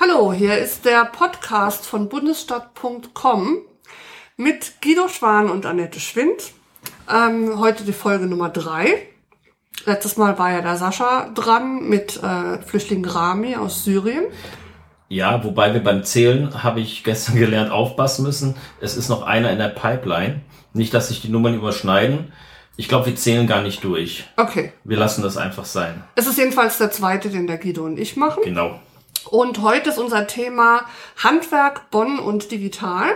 Hallo, hier ist der Podcast von bundesstadt.com mit Guido Schwan und Annette Schwind. Ähm, heute die Folge Nummer drei. Letztes Mal war ja der Sascha dran mit äh, Flüchtling Rami aus Syrien. Ja, wobei wir beim Zählen, habe ich gestern gelernt, aufpassen müssen. Es ist noch einer in der Pipeline. Nicht, dass sich die Nummern überschneiden. Ich glaube, wir zählen gar nicht durch. Okay. Wir lassen das einfach sein. Es ist jedenfalls der zweite, den der Guido und ich machen. Genau. Und heute ist unser Thema Handwerk, Bonn und Digital.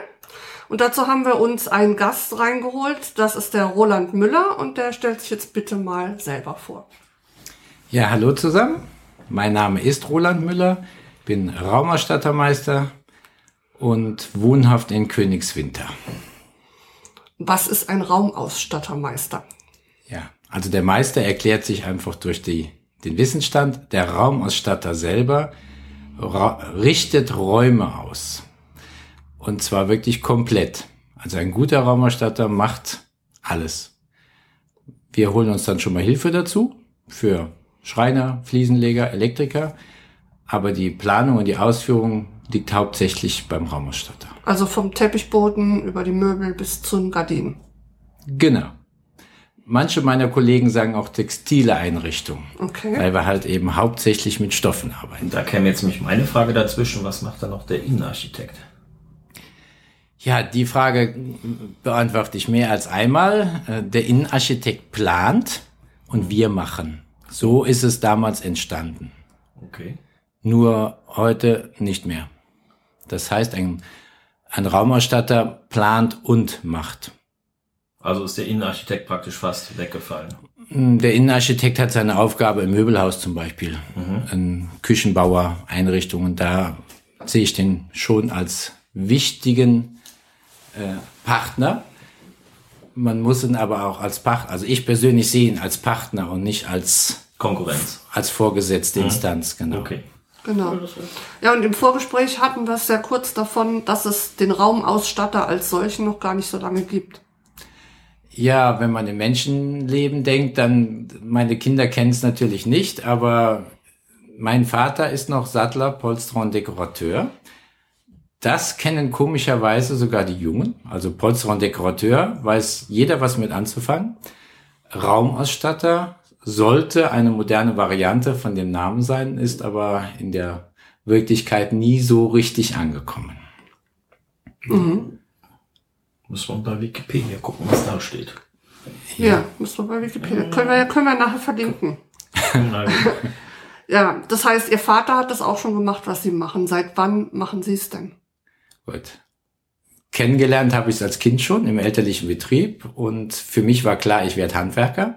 Und dazu haben wir uns einen Gast reingeholt. Das ist der Roland Müller und der stellt sich jetzt bitte mal selber vor. Ja, hallo zusammen. Mein Name ist Roland Müller, bin Raumerstattermeister und wohnhaft in Königswinter. Was ist ein Raumausstattermeister? Ja, also der Meister erklärt sich einfach durch die, den Wissensstand. Der Raumausstatter selber richtet Räume aus. Und zwar wirklich komplett. Also ein guter Raumausstatter macht alles. Wir holen uns dann schon mal Hilfe dazu für Schreiner, Fliesenleger, Elektriker. Aber die Planung und die Ausführung liegt hauptsächlich beim Raumausstatter. Also vom Teppichboden über die Möbel bis zu den Gardinen. Genau. Manche meiner Kollegen sagen auch textile Einrichtungen, Okay. weil wir halt eben hauptsächlich mit Stoffen arbeiten. Da käme jetzt nämlich meine Frage dazwischen. Was macht dann noch der Innenarchitekt? Ja, die Frage beantworte ich mehr als einmal. Äh, Der Innenarchitekt plant und wir machen. So ist es damals entstanden. Okay. Nur heute nicht mehr. Das heißt, ein, ein Raumausstatter plant und macht. Also ist der Innenarchitekt praktisch fast weggefallen. Der Innenarchitekt hat seine Aufgabe im Möbelhaus zum Beispiel, ein Küchenbauer, Einrichtungen. Da sehe ich den schon als wichtigen äh, Partner. Man muss ihn aber auch als Partner, also ich persönlich sehe ihn als Partner und nicht als, Konkurrenz. als vorgesetzte Instanz, genau. Okay. Genau. Ja, und im Vorgespräch hatten wir es ja kurz davon, dass es den Raumausstatter als solchen noch gar nicht so lange gibt. Ja, wenn man im Menschenleben denkt, dann, meine Kinder kennen es natürlich nicht, aber mein Vater ist noch Sattler, Polsterer und Dekorateur. Das kennen komischerweise sogar die Jungen. Also Polsterer und Dekorateur weiß jeder was mit anzufangen. Raumausstatter sollte eine moderne Variante von dem Namen sein, ist aber in der Wirklichkeit nie so richtig angekommen. Müssen wir bei Wikipedia gucken, was da steht. Ja, müssen wir bei Wikipedia. Können wir, können wir nachher verlinken. Ja, das heißt, Ihr Vater hat das auch schon gemacht, was Sie machen. Seit wann machen Sie es denn? Gut. Kennengelernt habe ich es als Kind schon im elterlichen Betrieb und für mich war klar, ich werde Handwerker.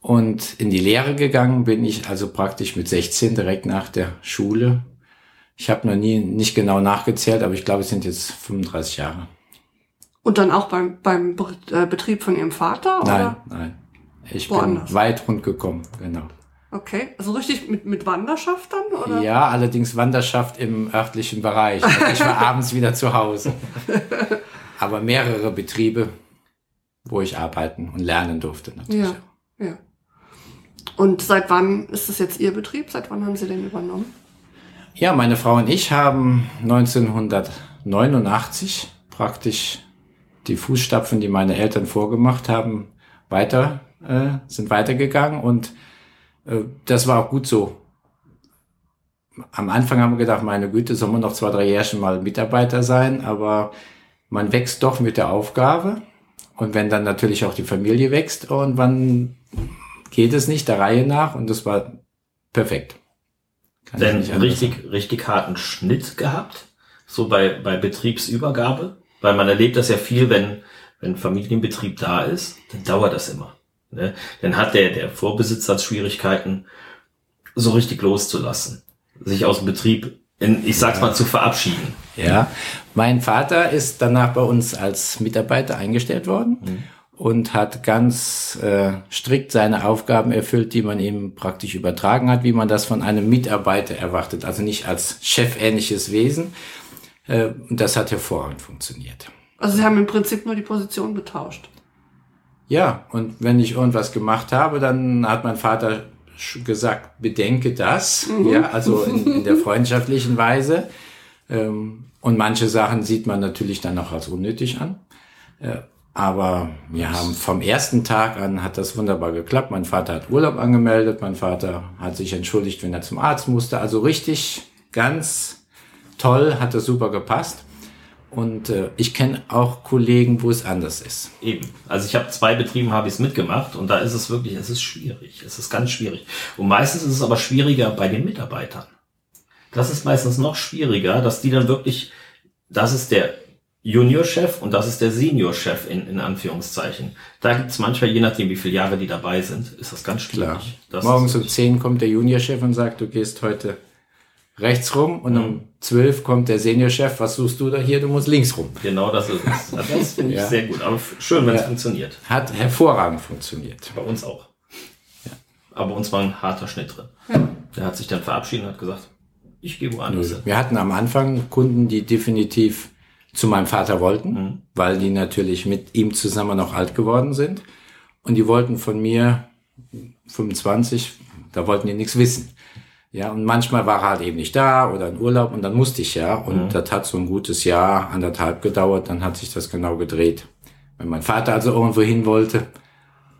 Und in die Lehre gegangen bin ich also praktisch mit 16 direkt nach der Schule. Ich habe noch nie nicht genau nachgezählt, aber ich glaube, es sind jetzt 35 Jahre. Und dann auch beim, beim Be- äh, Betrieb von Ihrem Vater? Nein, Oder? nein. Ich Woanders. bin weit rund gekommen, genau. Okay. Also richtig mit, mit Wanderschaft dann? Oder? Ja, allerdings Wanderschaft im örtlichen Bereich. Also ich war abends wieder zu Hause. Aber mehrere Betriebe, wo ich arbeiten und lernen durfte natürlich. Ja. ja. Und seit wann ist das jetzt Ihr Betrieb? Seit wann haben Sie den übernommen? Ja, meine Frau und ich haben 1989 praktisch die Fußstapfen, die meine Eltern vorgemacht haben, weiter, äh, sind weitergegangen und äh, das war auch gut so. Am Anfang haben wir gedacht, meine Güte, sollen wir noch zwei, drei Jährchen mal Mitarbeiter sein, aber man wächst doch mit der Aufgabe und wenn dann natürlich auch die Familie wächst und wann geht es nicht der Reihe nach und das war perfekt. Kann Denn richtig, richtig harten Schnitt gehabt, so bei, bei Betriebsübergabe, weil man erlebt das ja viel, wenn, wenn Familienbetrieb da ist, dann dauert das immer. Ne? Dann hat der, der Vorbesitzer Schwierigkeiten, so richtig loszulassen, sich aus dem Betrieb, in, ich sag's mal, zu verabschieden. Ja, mein Vater ist danach bei uns als Mitarbeiter eingestellt worden und hat ganz äh, strikt seine Aufgaben erfüllt, die man ihm praktisch übertragen hat, wie man das von einem Mitarbeiter erwartet. Also nicht als chefähnliches Wesen. Äh, und das hat hervorragend funktioniert. Also Sie haben im Prinzip nur die Position getauscht. Ja, und wenn ich irgendwas gemacht habe, dann hat mein Vater gesagt, bedenke das, ja, also in, in der freundschaftlichen Weise. Ähm, und manche Sachen sieht man natürlich dann auch als unnötig an. Äh, aber wir haben vom ersten Tag an hat das wunderbar geklappt. Mein Vater hat Urlaub angemeldet, mein Vater hat sich entschuldigt, wenn er zum Arzt musste. Also richtig, ganz toll, hat das super gepasst. Und äh, ich kenne auch Kollegen, wo es anders ist. Eben. Also ich habe zwei Betrieben, habe ich es mitgemacht und da ist es wirklich, es ist schwierig. Es ist ganz schwierig. Und meistens ist es aber schwieriger bei den Mitarbeitern. Das ist meistens noch schwieriger, dass die dann wirklich, das ist der Juniorchef und das ist der Seniorchef in, in Anführungszeichen. Da gibt es manchmal, je nachdem wie viele Jahre die dabei sind, ist das ganz schwierig. Klar. Das Morgens um 10 kommt der Juniorchef und sagt, du gehst heute rechts rum und um 12 kommt der Seniorchef, was suchst du da hier? Du musst links rum. Genau das ist es. Das finde ich Ja. sehr gut. Aber schön, wenn es Ja. funktioniert. Hat hervorragend funktioniert. Bei uns auch. Aber bei uns war ein harter Schnitt drin. Der hat sich dann verabschiedet und hat gesagt, ich gehe woanders hin. Wir hatten am Anfang Kunden, die definitiv zu meinem Vater wollten, weil die natürlich mit ihm zusammen noch alt geworden sind. Und die wollten von mir 25, da wollten die nichts wissen. Ja, und manchmal war er halt eben nicht da oder in Urlaub und dann musste ich ja. Und das hat so ein gutes Jahr, anderthalb gedauert, dann hat sich das genau gedreht. Wenn mein Vater also irgendwo hin wollte,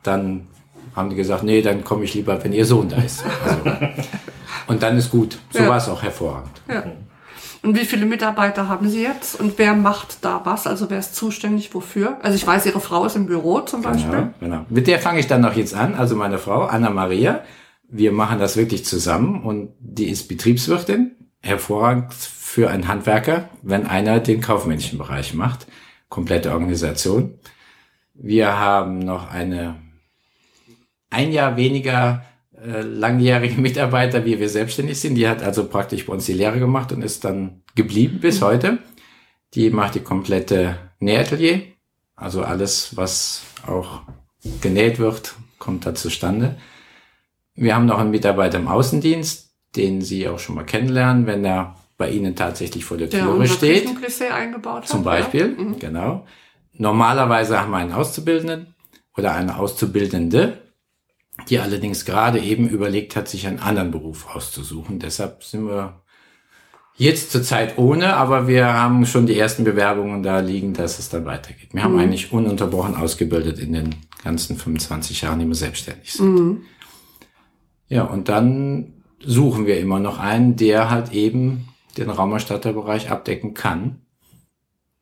dann haben die gesagt, nee, dann komme ich lieber, wenn ihr Sohn da ist. Also, und dann ist gut. So Ja. war es auch hervorragend. Ja. Und wie viele Mitarbeiter haben Sie jetzt? Und wer macht da was? Also wer ist zuständig wofür? Also ich weiß, Ihre Frau ist im Büro zum Beispiel. Genau, genau. Mit der fange ich dann noch jetzt an, also meine Frau, Anna Maria. Wir machen das wirklich zusammen und die ist Betriebswirtin, hervorragend für einen Handwerker, wenn einer den kaufmännischen Bereich macht. Komplette Organisation. Wir haben noch eine ein Jahr weniger äh, langjährige Mitarbeiter, wie wir selbstständig sind. Die hat also praktisch bei uns die Lehre gemacht und ist dann geblieben bis heute. Die macht die komplette Nähatelier. Also alles, was auch genäht wird, kommt da zustande. Wir haben noch einen Mitarbeiter im Außendienst, den Sie auch schon mal kennenlernen, wenn er bei Ihnen tatsächlich vor der Türe unser steht. Eingebaut hat. Zum Beispiel, Ja. Mhm. genau. Normalerweise haben wir einen Auszubildenden oder eine Auszubildende, die allerdings gerade eben überlegt hat, sich einen anderen Beruf auszusuchen. Deshalb sind wir jetzt zurzeit ohne, aber wir haben schon die ersten Bewerbungen da liegen, dass es dann weitergeht. Wir haben eigentlich ununterbrochen ausgebildet in den ganzen 25 Jahren, die wir selbstständig sind. Ja, und dann suchen wir immer noch einen, der halt eben den Raumerstatterbereich abdecken kann.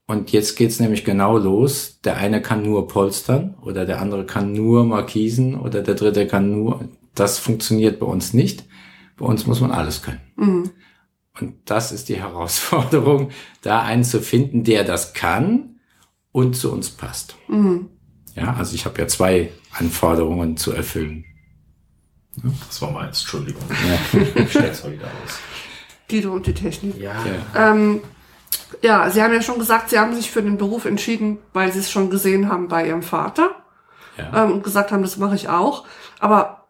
Und jetzt geht's nämlich genau los. Der eine kann nur polstern oder der andere kann nur Markisen oder der dritte kann nur. Das funktioniert bei uns nicht. Bei uns muss man alles können. Und das ist die Herausforderung, da einen zu finden, der das kann und zu uns passt. Ja, also ich habe ja zwei Anforderungen zu erfüllen. Das war meins, Entschuldigung. Ich stell's mal wieder aus. Guido und die Technik. Ja. Ähm, ja, Sie haben ja schon gesagt, Sie haben sich für den Beruf entschieden, weil Sie es schon gesehen haben bei Ihrem Vater Ja. ähm, und gesagt haben, das mache ich auch. Aber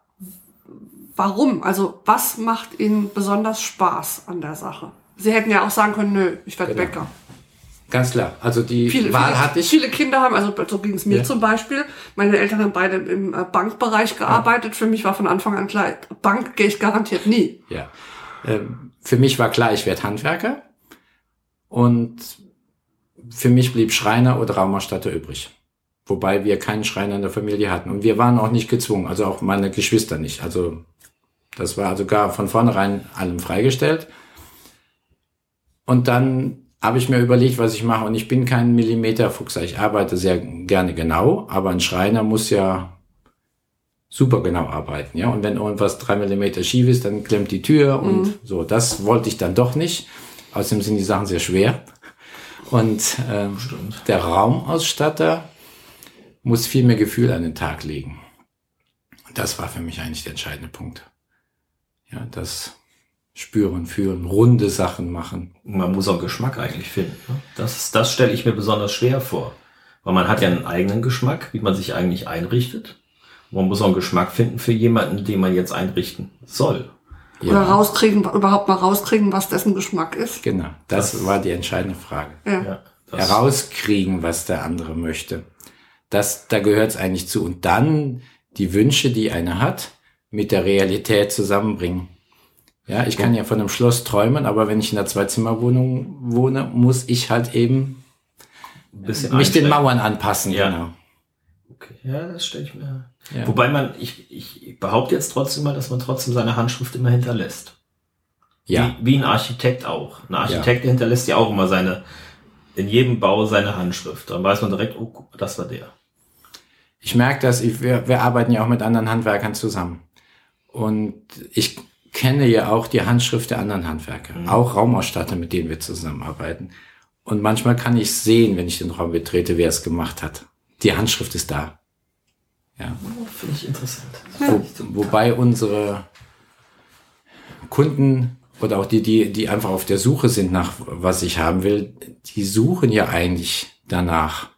warum? Also was macht Ihnen besonders Spaß an der Sache? Sie hätten ja auch sagen können, nö, ich werde Genau. Bäcker. Ganz klar. Also die Viele, Wahl viele, hatte ich. viele Kinder haben, also so ging es mir Ja. zum Beispiel. Meine Eltern haben beide im äh, Bankbereich gearbeitet. Für mich war von Anfang an klar, Bank gehe ich garantiert nie. Ja. Ähm, für mich war klar, ich werde Handwerker. Und für mich blieb Schreiner oder Raumausstatter übrig. Wobei wir keinen Schreiner in der Familie hatten. Und wir waren auch nicht gezwungen, also auch meine Geschwister nicht. Also das war also gar von vornherein allem freigestellt. Und dann habe ich mir überlegt, was ich mache. Und ich bin kein Millimeterfuchser. Ich arbeite sehr gerne genau, aber ein Schreiner muss ja super genau arbeiten, ja. Und wenn irgendwas drei Millimeter schief ist, dann klemmt die Tür und so. Das wollte ich dann doch nicht. Außerdem sind die Sachen sehr schwer. Und ähm, der Raumausstatter muss viel mehr Gefühl an den Tag legen. Und das war für mich eigentlich der entscheidende Punkt. Ja, das Spüren, Fühlen, runde Sachen machen. Man muss auch Geschmack eigentlich finden. ne? Das, das stelle ich mir besonders schwer vor. Weil man hat ja einen eigenen Geschmack, wie man sich eigentlich einrichtet. Man muss auch einen Geschmack finden für jemanden, den man jetzt einrichten soll. Oder rauskriegen, überhaupt mal rauskriegen, was dessen Geschmack ist. Genau, das, Das- war die entscheidende Frage. Ja. Ja, herauskriegen, was der andere möchte. Das, da gehört es eigentlich zu. Und dann die Wünsche, die einer hat, mit der Realität zusammenbringen. Ja, ich kann ja von einem Schloss träumen, aber wenn ich in einer Zwei-Zimmer-Wohnung wohne, muss ich halt eben mich den einschränken. Mauern anpassen. Ja. Genau. Okay. Ja, das stelle ich mir. Ja. Wobei man, ich, ich behaupte jetzt trotzdem mal, dass man trotzdem seine Handschrift immer hinterlässt. Ja, Wie, wie ein Architekt auch. Ein Architekt hinterlässt ja auch immer seine, in jedem Bau seine Handschrift. Dann weiß man direkt, oh, guck, das war der. ich merke das, ich, wir, wir arbeiten ja auch mit anderen Handwerkern zusammen. Und ich kenne ja auch die Handschrift der anderen Handwerker, auch Raumausstatter, mit denen wir zusammenarbeiten. Und manchmal kann ich sehen, wenn ich den Raum betrete, wer es gemacht hat. Die Handschrift ist da. Ja. Oh, Finde ich interessant. Wo, wobei unsere Kunden oder auch die, die, die einfach auf der Suche sind nach was ich haben will, die suchen ja eigentlich danach,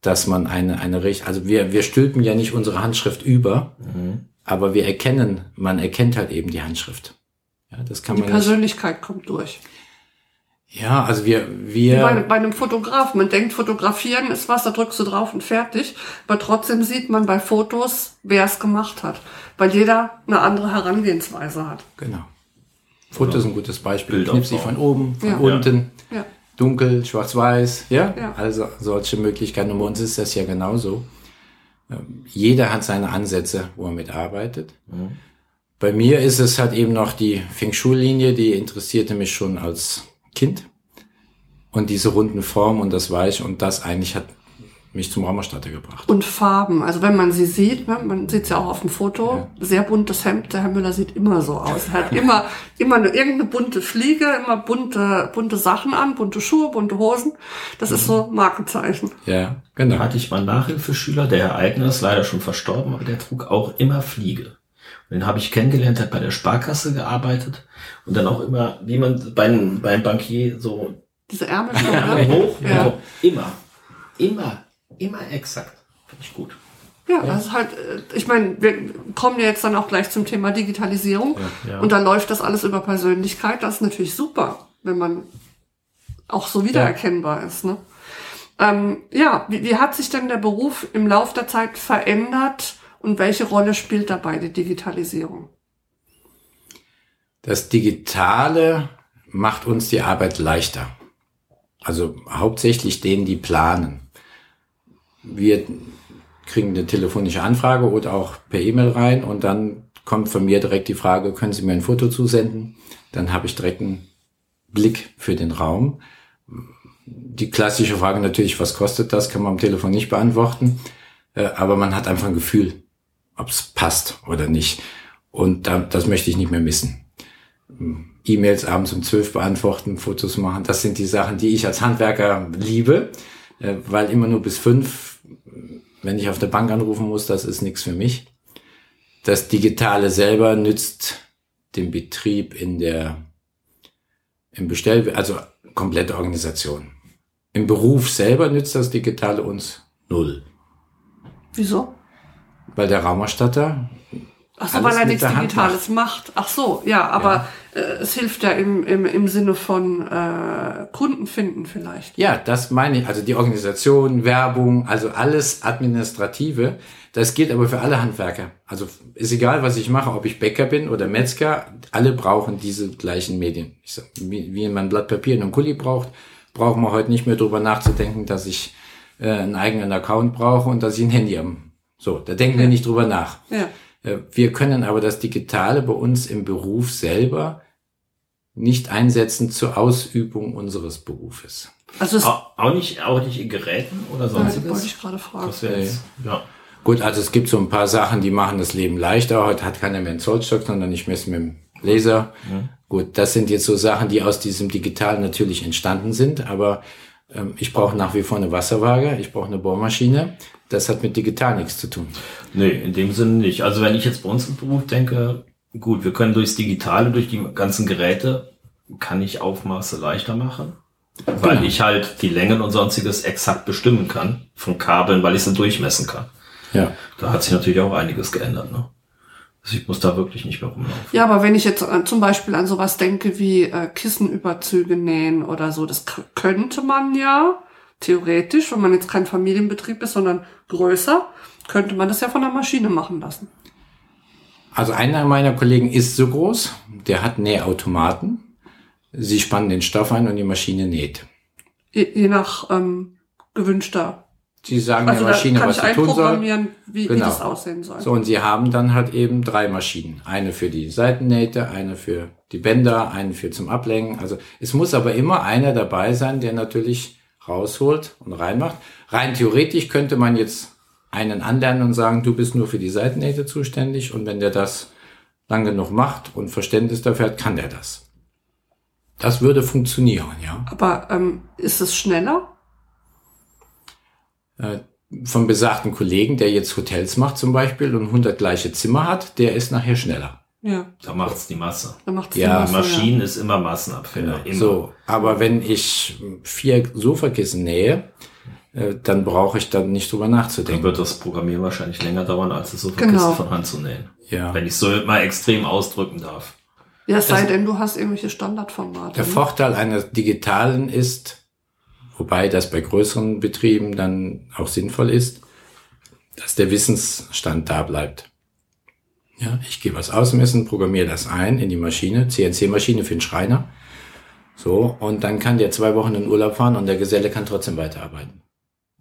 dass man eine, eine also wir, wir stülpen ja nicht unsere Handschrift über, aber wir erkennen, man erkennt halt eben die Handschrift. Ja, das kann Die man nicht. Persönlichkeit kommt durch. Ja, also wir, Wie bei, wir, bei einem Fotograf. Man denkt, fotografieren ist was, da drückst du drauf und fertig. Aber trotzdem sieht man bei Fotos, wer es gemacht hat. Weil jeder eine andere Herangehensweise hat. genau. Foto ist ein gutes Beispiel. Bildaufbau. Knips dich von oben, von Ja. unten. Ja. dunkel, schwarz-weiß, ja? Ja. Also solche Möglichkeiten. Und bei uns ist das ja genauso. Jeder hat seine Ansätze, wo er mitarbeitet. Bei mir ist es halt eben noch die Feng Shui-Linie, die interessierte mich schon als Kind. Und diese runden Form und das Weich und das eigentlich hat mich zum Raumerstatter gebracht. Und Farben. Also wenn man sie sieht, ne, man sieht es ja auch auf dem Foto, sehr buntes Hemd. Der Herr Müller sieht immer so aus. Er hat immer, immer eine, irgendeine bunte Fliege, immer bunte, bunte Sachen an, bunte Schuhe, bunte Hosen. Das ist so Markenzeichen. Ja, genau. Da hatte ich mal einen Nachhilfeschüler, der Herr Eigner ist leider schon verstorben, aber der trug auch immer Fliege. Und den habe ich kennengelernt, hat bei der Sparkasse gearbeitet und dann auch immer, wie man beim, beim Bankier so Diese Ärmel. ne? hoch, Ja. so, immer, immer, immer exakt. Finde ich gut. Ja, das ist halt, äh, ich meine, wir kommen ja jetzt dann auch gleich zum Thema Digitalisierung. Ja. Und da läuft das alles über Persönlichkeit. Das ist natürlich super, wenn man auch so wiedererkennbar ist. Ne? Ähm, ja, wie, wie hat sich denn der Beruf im Laufe der Zeit verändert und welche Rolle spielt dabei die Digitalisierung? Das Digitale macht uns die Arbeit leichter. Also hauptsächlich denen, die planen. Wir kriegen eine telefonische Anfrage oder auch per E-Mail rein und dann kommt von mir direkt die Frage, können Sie mir ein Foto zusenden? Dann habe ich direkt einen Blick für den Raum. Die klassische Frage natürlich, was kostet das, kann man am Telefon nicht beantworten. Äh, Aber man hat einfach ein Gefühl, ob es passt oder nicht. Und da, das möchte ich nicht mehr missen. E-Mails abends um zwölf beantworten, Fotos machen. Das sind die Sachen, die ich als Handwerker liebe, äh, weil immer nur bis fünf, wenn ich auf der Bank anrufen muss, das ist nichts für mich. Das Digitale selber nützt dem Betrieb in der, im Bestell, also komplette Organisation. Im Beruf selber nützt das Digitale uns null. Wieso? Weil der Raumerstatter Ach so, weil er nichts Digitales macht. Ach so, ja, aber Äh, es hilft ja im, im, im Sinne von äh, Kunden finden vielleicht. Ja, das meine ich. Also die Organisation, Werbung, also alles Administrative. Das gilt aber für alle Handwerker. Also ist egal, was ich mache, ob ich Bäcker bin oder Metzger. Alle brauchen diese gleichen Medien. Ich sag, wie, wie man ein Blatt Papier und einen Kuli braucht, brauchen wir heute nicht mehr drüber nachzudenken, dass ich äh, einen eigenen Account brauche und dass ich ein Handy am. So, da denken wir nicht drüber nach. Ja. Äh, Wir können aber das Digitale bei uns im Beruf selber nicht einsetzen zur Ausübung unseres Berufes. Also es Auch, auch nicht, auch nicht in Geräten oder ja, wollte sonstiges? ich gerade fragen. Das wäre jetzt, ja. Gut, also es gibt so ein paar Sachen, die machen das Leben leichter. Heute hat keiner mehr einen Zollstock, sondern ich messe mit dem Laser. Gut, das sind jetzt so Sachen, die aus diesem Digital natürlich entstanden sind, aber ich brauche nach wie vor eine Wasserwaage, ich brauche eine Bohrmaschine. Das hat mit digital nichts zu tun. Nee, in dem Sinne nicht. Also wenn ich jetzt bei uns im Beruf denke, gut, wir können durchs Digitale, durch die ganzen Geräte, kann ich Aufmaße leichter machen. Weil Genau. ich halt die Längen und sonstiges exakt bestimmen kann von Kabeln, weil ich sie durchmessen kann. Ja. Da hat sich natürlich auch einiges geändert. Ne? Also ich muss da wirklich nicht mehr rumlaufen. Ja, aber wenn ich jetzt äh, zum Beispiel an sowas denke wie äh, Kissenüberzüge nähen oder so, das könnte man ja theoretisch, wenn man jetzt kein Familienbetrieb ist, sondern größer, könnte man das ja von der Maschine machen lassen. Also einer meiner Kollegen ist so groß, der hat Nähautomaten. Sie spannen den Stoff ein und die Maschine näht. Je, je nach ähm, gewünschter. Sie sagen Also der Maschine, was sie tun soll. wie, wie Genau. das aussehen soll. So, und sie haben dann halt eben drei Maschinen. Eine für die Seitennähte, eine für die Bänder, eine für zum Ablenken. Also es muss aber immer einer dabei sein, der natürlich rausholt und reinmacht. Rein theoretisch könnte man jetzt einen anlernen und sagen, du bist nur für die Seitennähte zuständig und wenn der das lang genug macht und Verständnis dafür hat, kann der das. Das würde funktionieren, ja. Aber ähm, ist es schneller? Äh, Vom besagten Kollegen, der jetzt Hotels macht zum Beispiel und 100 gleiche Zimmer hat, der ist nachher schneller. Ja, Da macht's die Masse. dann macht es Ja, Die Maschinen ist immer Massenabfälle. Immer. So, aber wenn ich vier Sofakissen nähe, äh, dann brauche ich dann nicht drüber Dann nachzudenken. wird das Programmieren wahrscheinlich länger dauern, als es so Genau. Von Hand zu nähen. Ja. Wenn ich so mal extrem ausdrücken darf. Ja, es sei denn, du hast irgendwelche Standardformate. Der ne? Vorteil eines digitalen ist, wobei das bei größeren Betrieben dann auch sinnvoll ist, dass der Wissensstand da bleibt. Ja, ich gehe was ausmessen, programmiere das ein in die Maschine, CNC-Maschine für den Schreiner. So, und dann kann der zwei Wochen in Urlaub fahren und der Geselle kann trotzdem weiterarbeiten.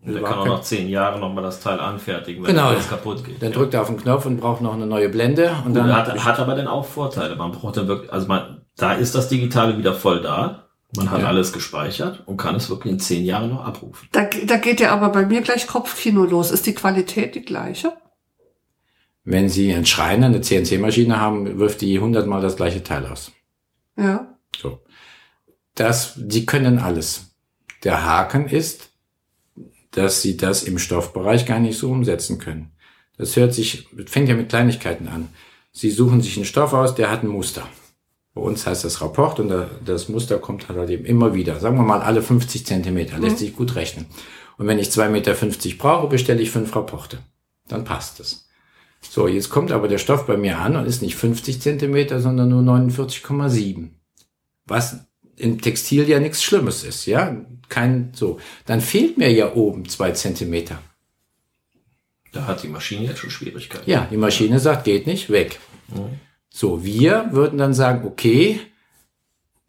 Der kann auch nach zehn Jahren nochmal das Teil anfertigen, wenn Genau. alles kaputt geht. Dann Ja. drückt er auf den Knopf und braucht noch eine neue Blende und Gut, dann hat, hat aber dann auch Vorteile. Man braucht dann wirklich, also man, da ist das Digitale wieder voll da. Man hat Ja. alles gespeichert und kann es wirklich in zehn Jahren noch abrufen. Da, da geht ja aber bei mir gleich Kopfkino los. Ist die Qualität die gleiche? Wenn Sie einen Schreiner, eine CNC-Maschine haben, wirft die hundertmal das gleiche Teil aus. Ja. So. Das, die können alles. Der Haken ist, dass Sie das im Stoffbereich gar nicht so umsetzen können. Das hört sich, fängt ja mit Kleinigkeiten an. Sie suchen sich einen Stoff aus, der hat ein Muster. Bei uns heißt das Rapport und da- das Muster kommt halt eben immer wieder. Sagen wir mal alle 50 Zentimeter, lässt sich gut rechnen. Und wenn ich 2,50 Meter brauche, bestelle ich fünf Rapporte. Dann passt es. So, jetzt kommt aber der Stoff bei mir an und ist nicht 50 Zentimeter, sondern nur 49,7. Was im Textil ja nichts Schlimmes ist, ja? Kein, so. Dann fehlt mir ja oben zwei Zentimeter. Da hat die Maschine jetzt schon Schwierigkeiten. Ja, die Maschine sagt, geht nicht, weg. So, wir würden dann sagen, okay,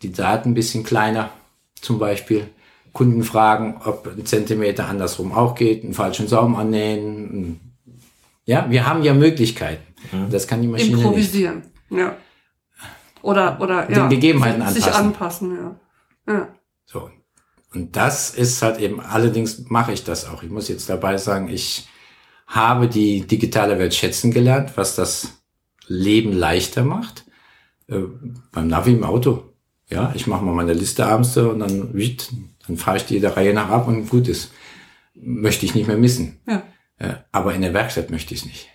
die Daten ein bisschen kleiner, zum Beispiel. Kunden fragen, ob ein Zentimeter andersrum auch geht, einen falschen Saum annähen. Ja, wir haben ja Möglichkeiten. Das kann die Maschine nicht. Improvisieren. Ja. Oder, oder, Den ja. Gegebenheiten sich anpassen. anpassen, ja. Ja. So. Und das ist halt eben, allerdings mache ich das auch. Ich muss jetzt dabei sagen, ich habe die digitale Welt schätzen gelernt, was das Leben leichter macht. Äh, beim Navi im Auto. Ja, ich mache mal meine Liste abends so und dann, dann fahre ich die der Reihe nach ab und gut ist. Möchte ich nicht mehr missen. Ja. Äh, aber in der Werkstatt möchte ich es nicht.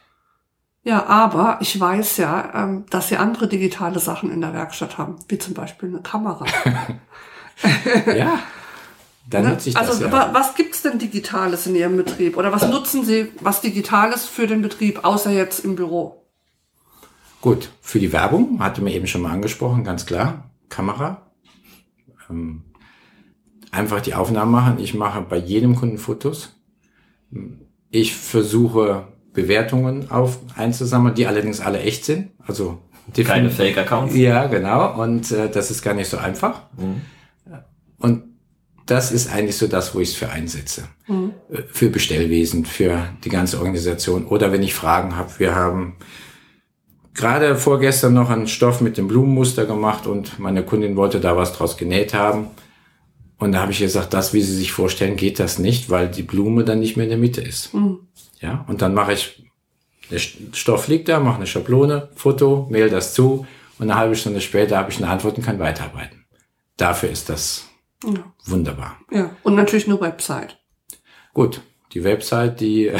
Ja, aber ich weiß ja, ähm, dass sie andere digitale Sachen in der Werkstatt haben, wie zum Beispiel eine Kamera. Ja, dann Ne? nutze ich das also ja. wa- was gibt's denn Digitales in Ihrem Betrieb? Oder was nutzen Sie, was Digitales für den Betrieb, außer jetzt im Büro? Gut, für die Werbung, hatte mir eben schon mal angesprochen, ganz klar, Kamera. Ähm, einfach die Aufnahmen machen. Ich mache bei jedem Kunden Fotos. Ich versuche Bewertungen auf einzusammeln, die allerdings alle echt sind. Also Keine Fake-Accounts. Ja, genau. Und äh, das ist gar nicht so einfach. Und das ist eigentlich so das, wo ich es für einsetze. Äh, Für Bestellwesen, für die ganze Organisation. Oder wenn ich Fragen habe. Wir haben gerade vorgestern noch einen Stoff mit dem Blumenmuster gemacht und meine Kundin wollte da was draus genäht haben. Und da habe ich gesagt, das, wie Sie sich vorstellen, geht das nicht, weil die Blume dann nicht mehr in der Mitte ist. Ja, und dann mache ich, der St- Stoff liegt da, mache eine Schablone, Foto, mail das zu und eine halbe Stunde später habe ich eine Antwort und kann weiterarbeiten. Dafür ist das Ja. wunderbar. ja. Und natürlich eine Website. Gut, die Website, die,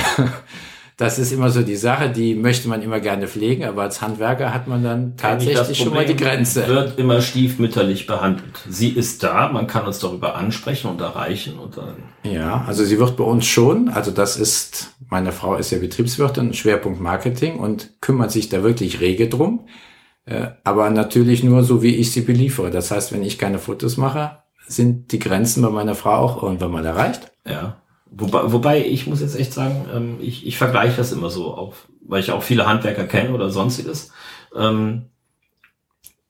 das ist immer so die Sache, die möchte man immer gerne pflegen, aber als Handwerker hat man dann tatsächlich schon mal die Grenze. Wird immer stiefmütterlich behandelt. Sie ist da, man kann uns darüber ansprechen und erreichen und dann. Ja, also sie wird bei uns schon, also das ist, meine Frau ist ja Betriebswirtin, Schwerpunkt Marketing und kümmert sich da wirklich rege drum. Äh, Aber natürlich nur so, wie ich sie beliefere. Das heißt, wenn ich keine Fotos mache, sind die Grenzen bei meiner Frau auch irgendwann mal erreicht. Ja. Wobei, wobei ich muss jetzt echt sagen, ähm, ich, ich vergleiche das immer so, auf, weil ich auch viele Handwerker kenne oder sonstiges. Ähm,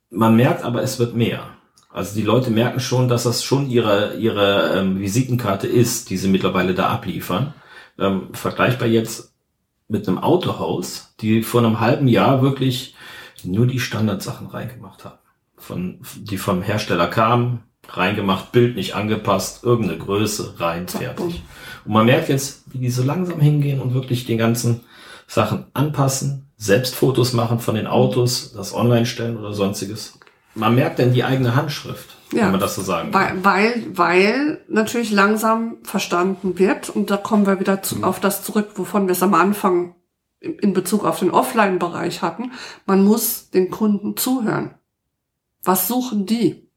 man merkt aber, es wird mehr. Also die Leute merken schon, dass das schon ihre, ihre ähm, Visitenkarte ist, die sie mittlerweile da abliefern. Ähm, vergleichbar jetzt mit einem Autohaus, die vor einem halben Jahr wirklich nur die Standardsachen reingemacht haben. Von, die vom Hersteller kamen, reingemacht, Bild nicht angepasst, irgendeine Größe, rein, fertig. Und man merkt jetzt, wie die so langsam hingehen und wirklich den ganzen Sachen anpassen, selbst Fotos machen von den Autos, das online stellen oder sonstiges. Man merkt dann die eigene Handschrift, Ja. wenn man das so sagen Weil, kann. weil, weil natürlich langsam verstanden wird, und da kommen wir wieder zu, auf das zurück, wovon wir es am Anfang in in Bezug auf den Offline-Bereich hatten. Man muss den Kunden zuhören. Was suchen die?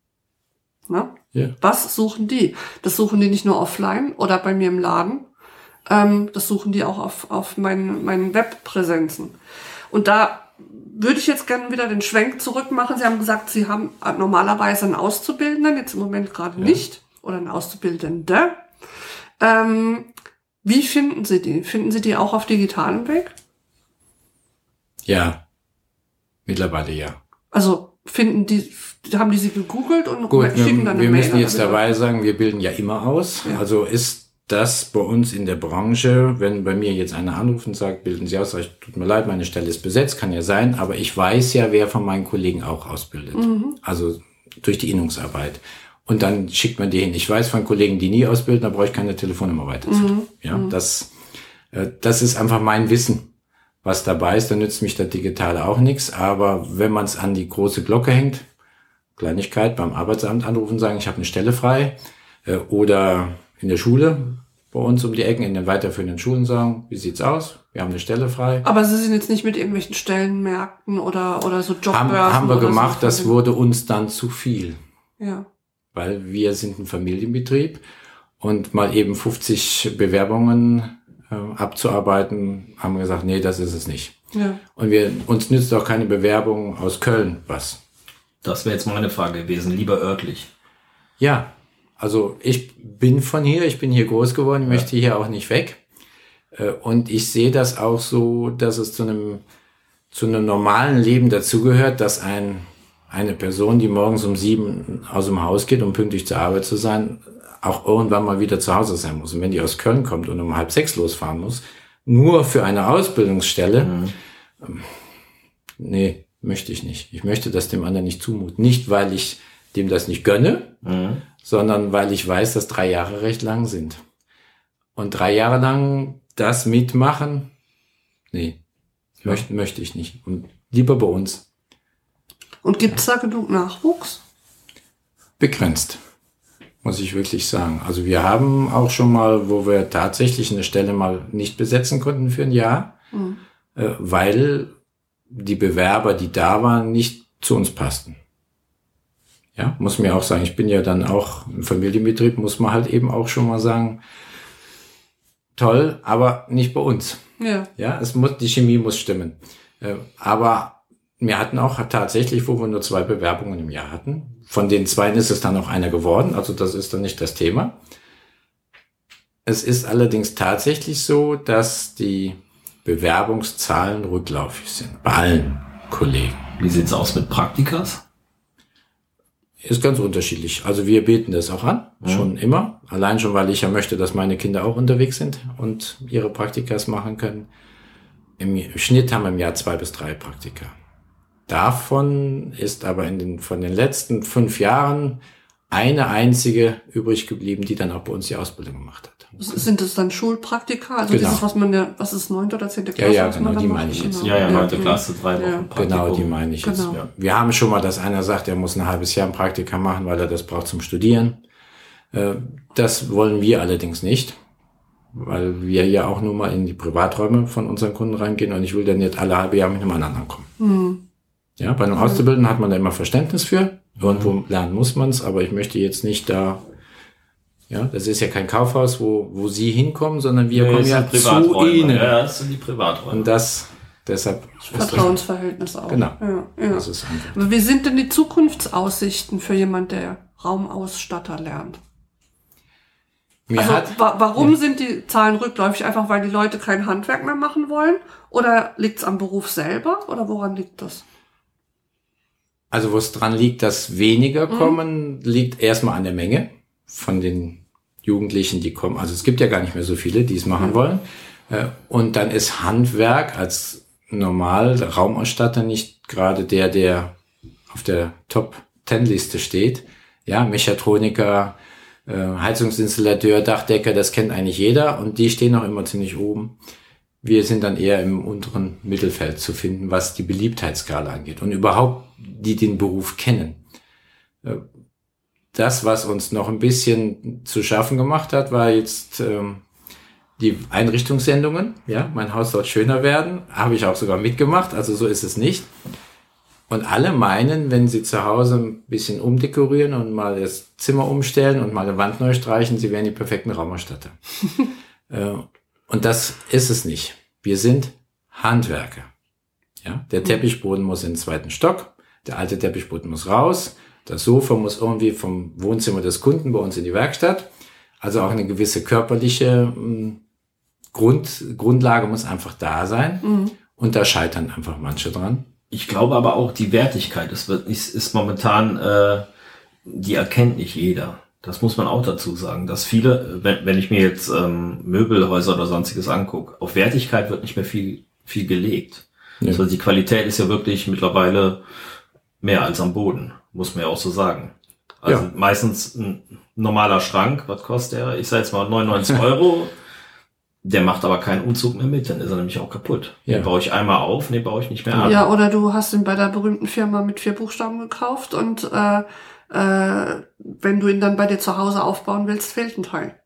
Ne? Ja. Was suchen die? Das suchen die nicht nur offline oder bei mir im Laden. Ähm, das suchen die auch auf, auf meinen, meinen Webpräsenzen. Und da würde ich jetzt gerne wieder den Schwenk zurück machen. Sie haben gesagt, Sie haben normalerweise einen Auszubildenden, jetzt im Moment gerade nicht, oder einen Auszubildende. Ähm, wie finden Sie die? Finden Sie die auch auf digitalem Weg? Ja. Mittlerweile ja. Also finden die, haben die Sie gegoogelt und Gut, schicken dann eine wir Mail? müssen jetzt dabei sagen, wir bilden ja immer aus. Ja. Also ist das bei uns in der Branche, wenn bei mir jetzt einer anruft und sagt, bilden Sie aus, ich, tut mir leid, meine Stelle ist besetzt, kann ja sein, aber ich weiß ja, wer von meinen Kollegen auch ausbildet. Mhm. Also durch die Innungsarbeit. Und dann schickt man die hin. Ich weiß von Kollegen, die nie ausbilden, da brauche ich keine Telefonnummer weiter. Mhm. Ja, das, äh, das ist einfach mein Wissen, was dabei ist. Da nützt mich der Digitale auch nichts. Aber wenn man es an die große Glocke hängt, Kleinigkeit beim Arbeitsamt anrufen, sagen, ich habe eine Stelle frei. Äh, Oder in der Schule, bei uns um die Ecken, in den weiterführenden Schulen sagen, wie sieht's aus? Wir haben eine Stelle frei. Aber Sie sind jetzt nicht mit irgendwelchen Stellenmärkten oder, oder so Jobbörsen. Haben, haben wir gemacht, so. das wurde uns dann zu viel. Ja. weil wir sind ein Familienbetrieb und mal eben 50 Bewerbungen abzuarbeiten, haben wir gesagt, nee, das ist es nicht. Ja. Und wir, uns nützt auch keine Bewerbung aus Köln was. Das wäre jetzt meine Frage gewesen, lieber örtlich. Ja, also ich bin von hier, ich bin hier groß geworden, ich möchte hier auch nicht weg. Äh, Und ich sehe das auch so, dass es zu einem, zu einem normalen Leben dazugehört, dass ein, eine Person, die morgens um sieben aus dem Haus geht, um pünktlich zur Arbeit zu sein, auch irgendwann mal wieder zu Hause sein muss. Und wenn die aus Köln kommt und um halb sechs losfahren muss, nur für eine Ausbildungsstelle, ähm, nee, möchte ich nicht. Ich möchte das dem anderen nicht zumuten. Nicht, weil ich dem das nicht gönne, Mhm. sondern weil ich weiß, dass drei Jahre recht lang sind. Und drei Jahre lang das mitmachen, nee, Ja. möchte, möchte ich nicht. Und lieber bei uns Und gibt's da genug Nachwuchs? begrenzt, muss ich wirklich sagen. Also wir haben auch schon mal, wo wir tatsächlich eine Stelle mal nicht besetzen konnten für ein Jahr, Mhm. äh, weil die Bewerber, die da waren, nicht zu uns passten. Ja, muss mir auch sagen, ich bin ja dann auch im Familienbetrieb, muss man halt eben auch schon mal sagen, toll, aber nicht bei uns. Ja. Ja, es muss, die Chemie muss stimmen. Äh, Aber wir hatten auch tatsächlich, wo wir nur zwei Bewerbungen im Jahr hatten. Von den zwei ist es dann auch einer geworden, also das ist dann nicht das Thema. Es ist allerdings tatsächlich so, dass die Bewerbungszahlen rückläufig sind. Bei allen Kollegen. Wie sieht's aus mit Praktikas? Ist ganz unterschiedlich. Also wir bieten das auch an, schon immer. Allein schon, weil ich ja möchte, dass meine Kinder auch unterwegs sind und ihre Praktikas machen können. Im Schnitt haben wir im Jahr zwei bis drei Praktika. Davon ist aber in den, von den letzten fünf Jahren eine einzige übrig geblieben, die dann auch bei uns die Ausbildung gemacht hat. Sind das dann Schulpraktika? Also Genau. dieses, was man ja, was ist neunte oder zehnte Klasse? ja, was genau, die meine ich jetzt. Ja, ja, neunte. Klasse, drei Wochen Ja. Praktikum. Genau, die meine ich jetzt. Genau. Ja. Wir haben schon mal, dass einer sagt, er muss ein halbes Jahr ein Praktika machen, weil er das braucht zum Studieren. Äh, Das wollen wir allerdings nicht, weil wir ja auch nur mal in die Privaträume von unseren Kunden reingehen und ich will dann nicht alle halbe Jahr mit einem anderen ankommen. Hm. Ja, bei einem Auszubildenden hat man da immer Verständnis für. Irgendwo lernen muss man es, aber ich möchte jetzt nicht da, ja, das ist ja kein Kaufhaus, wo, wo Sie hinkommen, sondern wir Ja, kommen ja zu. Ihnen. Ja, das sind die Privaträume. Und das, deshalb, Vertrauensverhältnis auch. Genau. Ja, ja. das ist einfach. Aber wie sind denn die Zukunftsaussichten für jemand, der Raumausstatter lernt? Mir also hat, wa warum sind die Zahlen rückläufig? Einfach weil die Leute kein Handwerk mehr machen wollen? Oder liegt es am Beruf selber? Oder woran liegt das? Also wo es dran liegt, dass weniger kommen, liegt erstmal an der Menge von den Jugendlichen, die kommen. Also es gibt ja gar nicht mehr so viele, die es machen wollen. Äh, Und dann ist Handwerk als normal Raumausstatter nicht gerade der, der auf der Top Ten Liste steht. Ja, Mechatroniker, äh, Heizungsinstallateur, Dachdecker, das kennt eigentlich jeder und die stehen auch immer ziemlich oben. Wir sind dann eher im unteren Mittelfeld zu finden, was die Beliebtheitsskala angeht und überhaupt die den Beruf kennen. Äh, Das, was uns noch ein bisschen zu schaffen gemacht hat, war jetzt ähm, die Einrichtungssendungen. Ja, mein Haus soll schöner werden, habe ich auch sogar mitgemacht. Also so ist es nicht. Und alle meinen, wenn sie zu Hause ein bisschen umdekorieren und mal das Zimmer umstellen und mal eine Wand neu streichen, sie wären die perfekten Raumausstatter. Äh, und das ist es nicht. Wir sind Handwerker. Ja, der Teppichboden muss in den zweiten Stock, der alte Teppichboden muss raus, das Sofa muss irgendwie vom Wohnzimmer des Kunden bei uns in die Werkstatt. Also auch eine gewisse körperliche mh, Grund, Grundlage muss einfach da sein. Und da scheitern einfach manche dran. Ich glaube aber auch die Wertigkeit, es wird, ist, ist momentan, äh, die erkennt nicht jeder. Das muss man auch dazu sagen, dass viele, wenn, wenn ich mir jetzt ähm, Möbelhäuser oder sonstiges angucke, auf Wertigkeit wird nicht mehr viel, viel gelegt. Ja. Also die Qualität ist ja wirklich mittlerweile mehr als am Boden, muss man ja auch so sagen. Also Ja. meistens ein normaler Schrank, was kostet der? Ich sage jetzt mal 99 Euro. Der macht aber keinen Umzug mehr mit, dann ist er nämlich auch kaputt. Ja. Den baue ich einmal auf, den baue ich nicht mehr an. Ja, oder du hast ihn bei der berühmten Firma mit vier Buchstaben gekauft und äh, äh, wenn du ihn dann bei dir zu Hause aufbauen willst, fehlt ein Teil.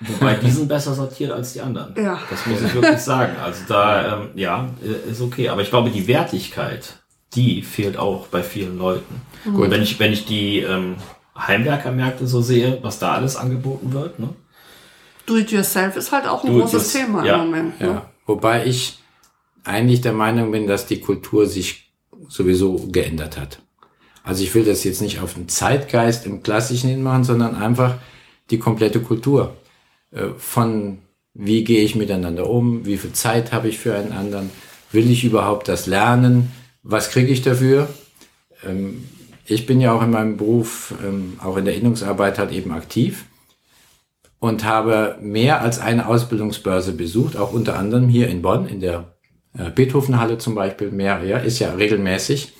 Wobei die sind besser sortiert als die anderen. Ja. Das muss ich wirklich sagen. Also da, ähm, ja, äh, ist okay. Aber ich glaube, die Wertigkeit, die fehlt auch bei vielen Leuten. Und wenn ich, wenn ich die ähm, Heimwerkermärkte so sehe, was da alles angeboten wird, ne? Do it yourself ist halt auch ein Do großes Thema ja. im Moment. Ne? Ja. Wobei ich eigentlich der Meinung bin, dass die Kultur sich sowieso geändert hat. Also ich will das jetzt nicht auf den Zeitgeist im Klassischen hinmachen, sondern einfach die komplette Kultur. Äh, Von wie gehe ich miteinander um, wie viel Zeit habe ich für einen anderen, will ich überhaupt das lernen, was kriege ich dafür? Ähm, Ich bin ja auch in meinem Beruf, ähm, auch in der Innungsarbeit halt eben aktiv und habe mehr als eine Ausbildungsbörse besucht, auch unter anderem hier in Bonn, in der äh, Beethovenhalle zum Beispiel, mehr, ja, ist ja regelmäßig.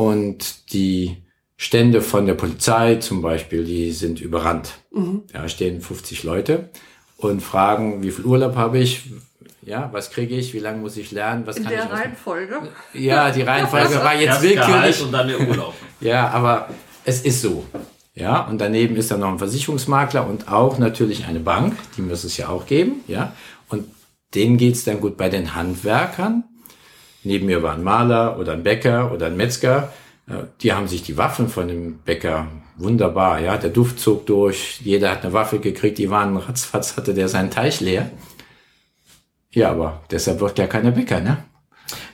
Und die Stände von der Polizei zum Beispiel, die sind überrannt. Da stehen 50 Leute und fragen, wie viel Urlaub habe ich, ja, was kriege ich, wie lange muss ich lernen, was In kann ich der Reihenfolge. Ja, die Reihenfolge war jetzt willkürlich. und dann der Urlaub. Ja, aber es ist so. Ja, und daneben ist dann noch ein Versicherungsmakler und auch natürlich eine Bank, die muss es ja auch geben, ja. Und denen geht's dann gut bei den Handwerkern. Neben mir war ein Maler oder ein Bäcker oder ein Metzger. Äh, Die haben sich die Waffen von dem Bäcker wunderbar, ja. Der Duft zog durch, jeder hat eine Waffe gekriegt, die waren ratzfatz, hatte der seinen Teich leer. Ja, aber deshalb wird ja keiner Bäcker, ne?